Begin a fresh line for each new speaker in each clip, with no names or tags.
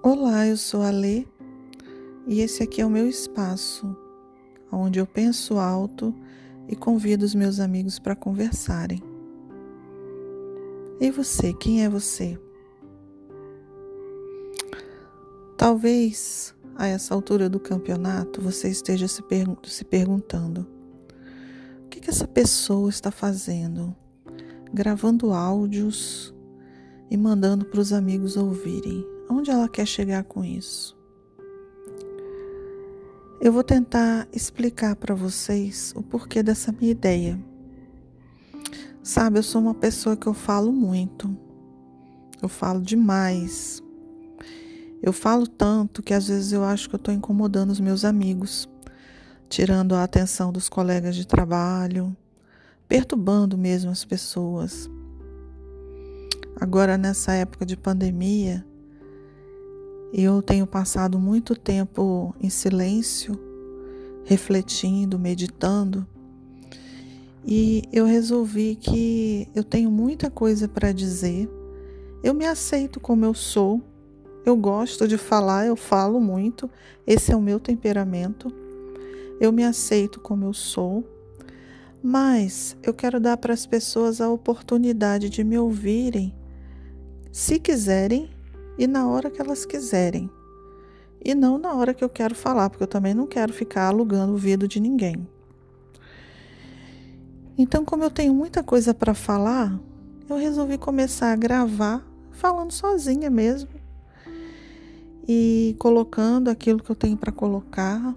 Olá, eu sou a Lê e esse aqui é o meu espaço, onde eu penso alto e convido os meus amigos para conversarem. E você, quem é você? Talvez a essa altura do campeonato você esteja se, pergun se perguntando: o que, que essa pessoa está fazendo? Gravando áudios e mandando para os amigos ouvirem. Onde ela quer chegar com isso? Eu vou tentar explicar para vocês o porquê dessa minha ideia. Sabe, eu sou uma pessoa que eu falo muito. Eu falo demais. Eu falo tanto que às vezes eu acho que eu estou incomodando os meus amigos, tirando a atenção dos colegas de trabalho, perturbando mesmo as pessoas. Agora, nessa época de pandemia, eu tenho passado muito tempo em silêncio, refletindo, meditando, e eu resolvi que eu tenho muita coisa para dizer. Eu me aceito como eu sou. Eu gosto de falar, eu falo muito. Esse é o meu temperamento. Eu me aceito como eu sou. Mas eu quero dar para as pessoas a oportunidade de me ouvirem, se quiserem e na hora que elas quiserem. E não na hora que eu quero falar, porque eu também não quero ficar alugando o ouvido de ninguém. Então, como eu tenho muita coisa para falar, eu resolvi começar a gravar falando sozinha mesmo e colocando aquilo que eu tenho para colocar,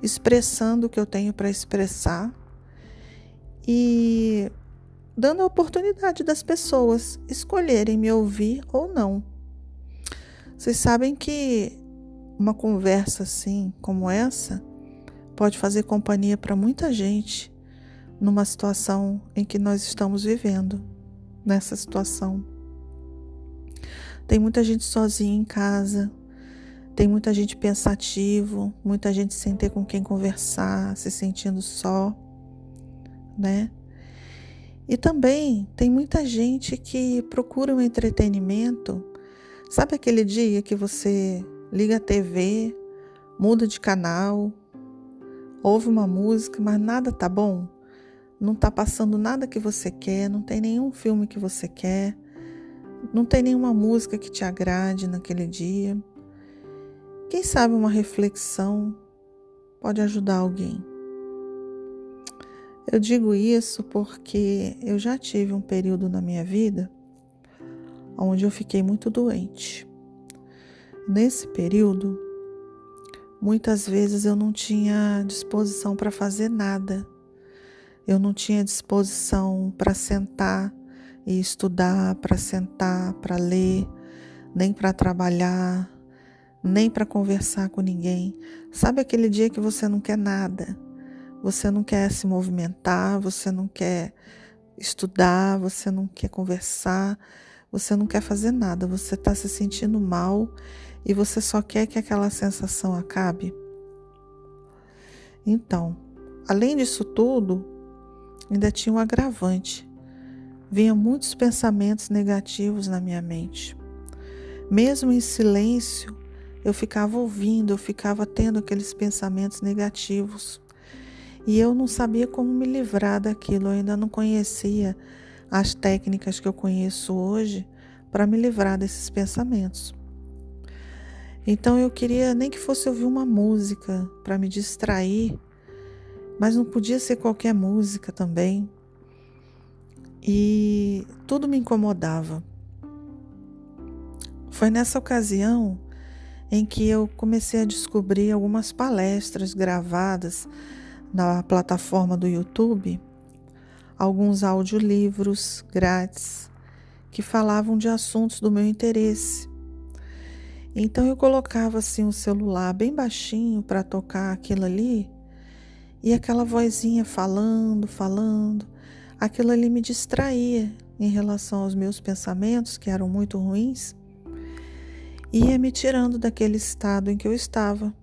expressando o que eu tenho para expressar e dando a oportunidade das pessoas escolherem me ouvir ou não. Vocês sabem que uma conversa assim, como essa, pode fazer companhia para muita gente numa situação em que nós estamos vivendo, nessa situação. Tem muita gente sozinha em casa, tem muita gente pensativo, muita gente sem ter com quem conversar, se sentindo só, né? E também tem muita gente que procura um entretenimento Sabe aquele dia que você liga a TV, muda de canal, ouve uma música, mas nada tá bom? Não tá passando nada que você quer, não tem nenhum filme que você quer, não tem nenhuma música que te agrade naquele dia. Quem sabe uma reflexão pode ajudar alguém. Eu digo isso porque eu já tive um período na minha vida onde eu fiquei muito doente. Nesse período, muitas vezes eu não tinha disposição para fazer nada. Eu não tinha disposição para sentar e estudar, para sentar, para ler, nem para trabalhar, nem para conversar com ninguém. Sabe aquele dia que você não quer nada? Você não quer se movimentar, você não quer estudar, você não quer conversar, você não quer fazer nada, você está se sentindo mal e você só quer que aquela sensação acabe. Então, além disso tudo, ainda tinha um agravante. Vinha muitos pensamentos negativos na minha mente. Mesmo em silêncio, eu ficava ouvindo, eu ficava tendo aqueles pensamentos negativos. E eu não sabia como me livrar daquilo, eu ainda não conhecia as técnicas que eu conheço hoje para me livrar desses pensamentos. Então eu queria nem que fosse ouvir uma música para me distrair, mas não podia ser qualquer música também. E tudo me incomodava. Foi nessa ocasião em que eu comecei a descobrir algumas palestras gravadas na plataforma do YouTube alguns audiolivros grátis que falavam de assuntos do meu interesse. Então eu colocava assim o celular bem baixinho para tocar aquilo ali e aquela vozinha falando, falando, aquilo ali me distraía em relação aos meus pensamentos que eram muito ruins e ia me tirando daquele estado em que eu estava.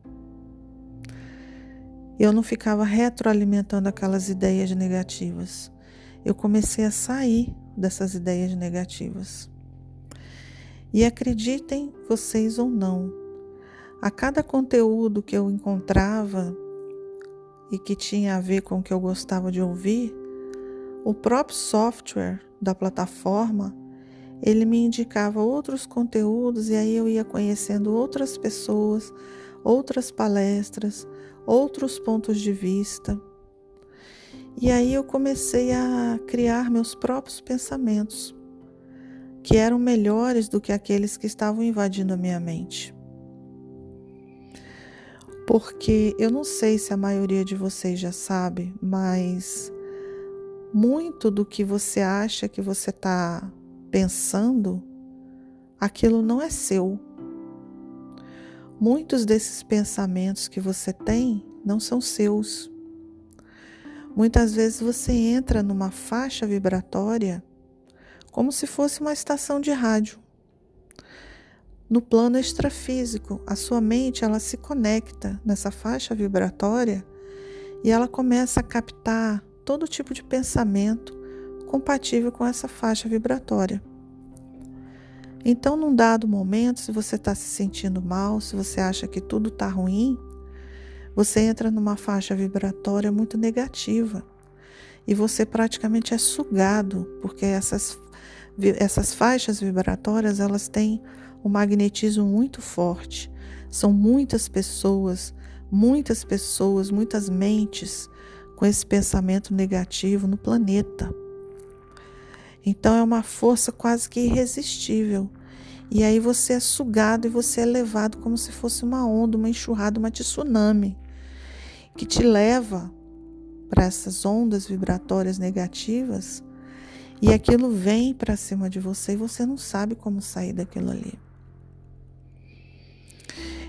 Eu não ficava retroalimentando aquelas ideias negativas eu comecei a sair dessas ideias negativas. E acreditem vocês ou não, a cada conteúdo que eu encontrava e que tinha a ver com o que eu gostava de ouvir, o próprio software da plataforma ele me indicava outros conteúdos e aí eu ia conhecendo outras pessoas, outras palestras, outros pontos de vista. E aí eu comecei a criar meus próprios pensamentos que eram melhores do que aqueles que estavam invadindo a minha mente. Porque eu não sei se a maioria de vocês já sabe, mas muito do que você acha que você está pensando, aquilo não é seu. Muitos desses pensamentos que você tem não são seus. Muitas vezes você entra numa faixa vibratória como se fosse uma estação de rádio. No plano extrafísico, a sua mente ela se conecta nessa faixa vibratória e ela começa a captar todo tipo de pensamento compatível com essa faixa vibratória. Então, num dado momento, se você está se sentindo mal, se você acha que tudo está ruim, você entra numa faixa vibratória muito negativa e você praticamente é sugado, porque essas essas faixas vibratórias, elas têm um magnetismo muito forte. São muitas pessoas, muitas pessoas, muitas mentes com esse pensamento negativo no planeta. Então é uma força quase que irresistível. E aí você é sugado e você é levado como se fosse uma onda, uma enxurrada, uma tsunami, que te leva para essas ondas vibratórias negativas e aquilo vem para cima de você e você não sabe como sair daquilo ali.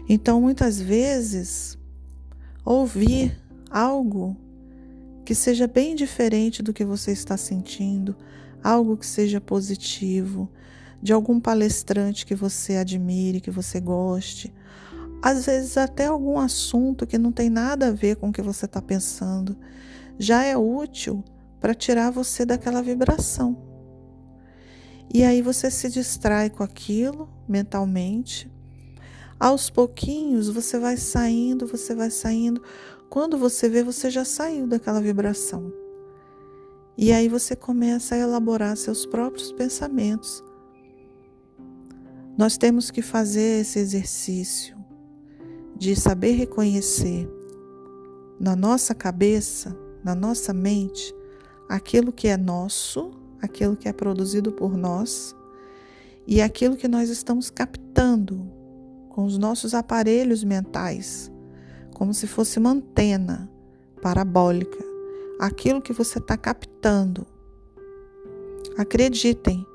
Então, muitas vezes, ouvir algo que seja bem diferente do que você está sentindo, algo que seja positivo, de algum palestrante que você admire, que você goste, às vezes até algum assunto que não tem nada a ver com o que você está pensando, já é útil para tirar você daquela vibração. E aí você se distrai com aquilo mentalmente. Aos pouquinhos você vai saindo, você vai saindo. Quando você vê, você já saiu daquela vibração. E aí você começa a elaborar seus próprios pensamentos. Nós temos que fazer esse exercício de saber reconhecer na nossa cabeça, na nossa mente, aquilo que é nosso, aquilo que é produzido por nós e aquilo que nós estamos captando com os nossos aparelhos mentais, como se fosse uma antena parabólica. Aquilo que você está captando. Acreditem,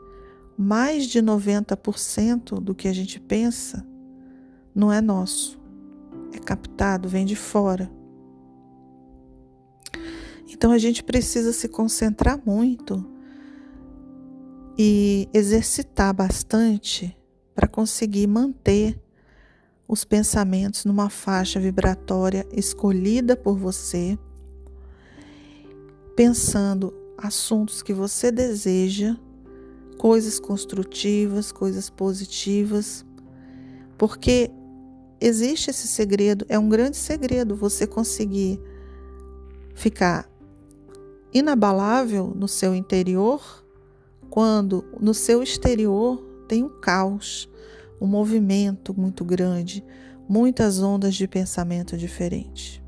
mais de 90% do que a gente pensa não é nosso, é captado, vem de fora. Então a gente precisa se concentrar muito e exercitar bastante para conseguir manter os pensamentos numa faixa vibratória escolhida por você, pensando assuntos que você deseja, coisas construtivas, coisas positivas, porque existe esse segredo, é um grande segredo você conseguir ficar inabalável no seu interior, quando no seu exterior tem um caos, um movimento muito grande, muitas ondas de pensamento diferente.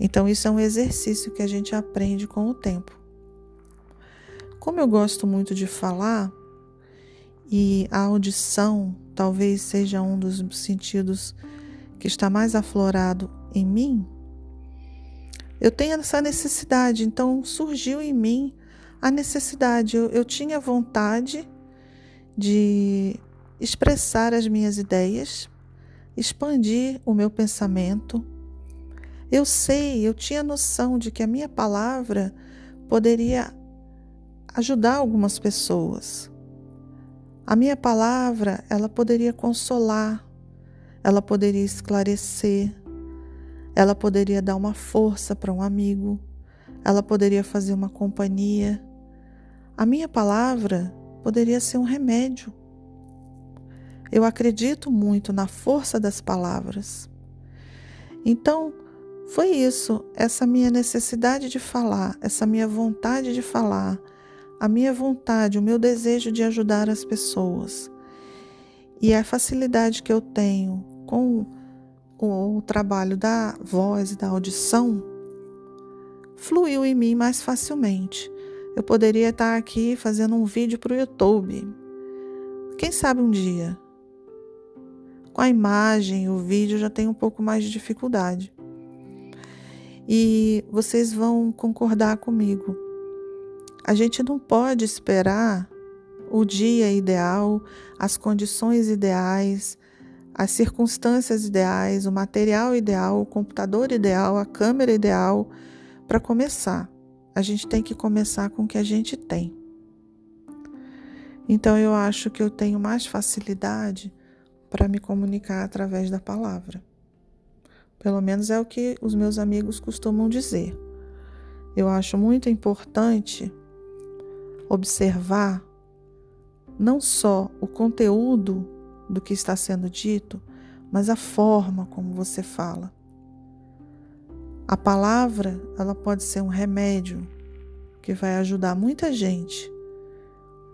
Então, isso é um exercício que a gente aprende com o tempo. Como eu gosto muito de falar, e a audição talvez seja um dos sentidos que está mais aflorado em mim, eu tenho essa necessidade, então surgiu em mim a necessidade. Eu, eu tinha vontade de expressar as minhas ideias, expandir o meu pensamento. Eu sei, eu tinha noção de que a minha palavra poderia ajudar algumas pessoas. A minha palavra, ela poderia consolar, ela poderia esclarecer, ela poderia dar uma força para um amigo, ela poderia fazer uma companhia. A minha palavra poderia ser um remédio Eu acredito muito na força das palavras. Então, foi isso, essa minha necessidade de falar, essa minha vontade de falar, a minha vontade, o meu desejo de ajudar as pessoas. E a facilidade que eu tenho com o, trabalho da voz e da audição fluiu em mim mais facilmente. Eu poderia estar aqui fazendo um vídeo para o YouTube. Quem sabe um dia? Com a imagem, o vídeo já tem um pouco mais de dificuldade. E vocês vão concordar comigo. A gente não pode esperar o dia ideal, as condições ideais, as circunstâncias ideais, o material ideal, o computador ideal, a câmera ideal para começar. A gente tem que começar com o que a gente tem. Então eu acho que eu tenho mais facilidade para me comunicar através da palavra. Pelo menos é o que os meus amigos costumam dizer. Eu acho muito importante observar não só o conteúdo do que está sendo dito, mas a forma como você fala. A palavra, ela pode ser um remédio que vai ajudar muita gente,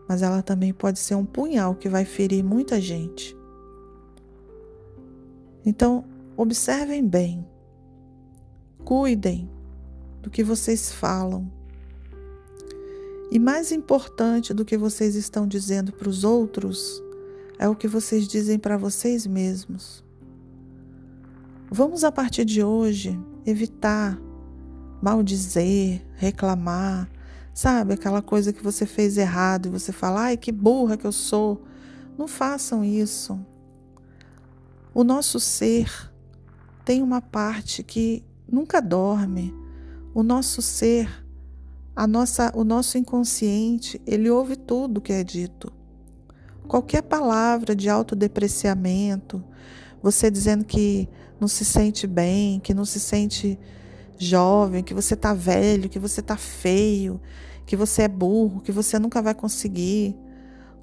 mas ela também pode ser um punhal que vai ferir muita gente. Então, observem bem, cuidem do que vocês falam. E mais importante do que vocês estão dizendo para os outros é o que vocês dizem para vocês mesmos. Vamos a partir de hoje evitar maldizer, reclamar, sabe? Aquela coisa que você fez errado e você fala, ai que burra que eu sou. Não façam isso. O nosso ser tem uma parte que nunca dorme. O nosso ser, a nossa, o nosso inconsciente, ele ouve tudo que é dito. Qualquer palavra de autodepreciamento, você dizendo que não se sente bem, que não se sente jovem, que você está velho, que você está feio, que você é burro, que você nunca vai conseguir.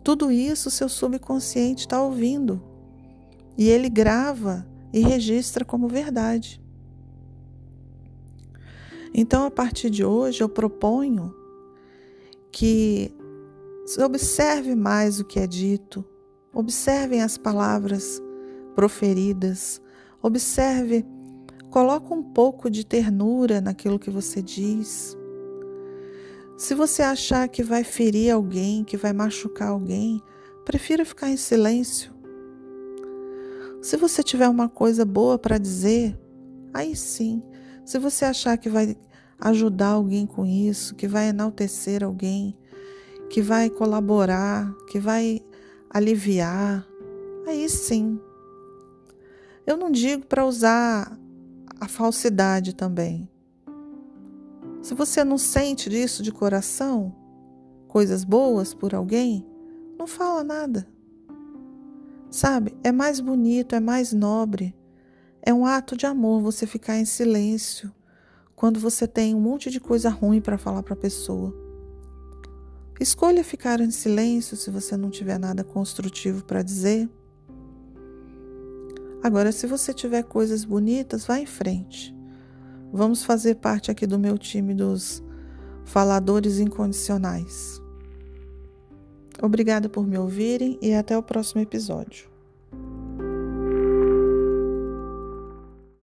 Tudo isso seu subconsciente está ouvindo. E ele grava e registra como verdade. Então, a partir de hoje, eu proponho que Observe mais o que é dito, observem as palavras proferidas, observe, coloque um pouco de ternura naquilo que você diz. Se você achar que vai ferir alguém, que vai machucar alguém, prefira ficar em silêncio. Se você tiver uma coisa boa para dizer, aí sim. Se você achar que vai ajudar alguém com isso, que vai enaltecer alguém, que vai colaborar, que vai aliviar, aí sim. Eu não digo para usar a falsidade também. Se você não sente disso de coração, coisas boas por alguém, não fala nada. Sabe? É mais bonito, é mais nobre. É um ato de amor você ficar em silêncio quando você tem um monte de coisa ruim para falar para a pessoa. Escolha ficar em silêncio se você não tiver nada construtivo para dizer. Agora, se você tiver coisas bonitas, vá em frente. Vamos fazer parte aqui do meu time dos faladores incondicionais. Obrigada por me ouvirem e até o próximo episódio.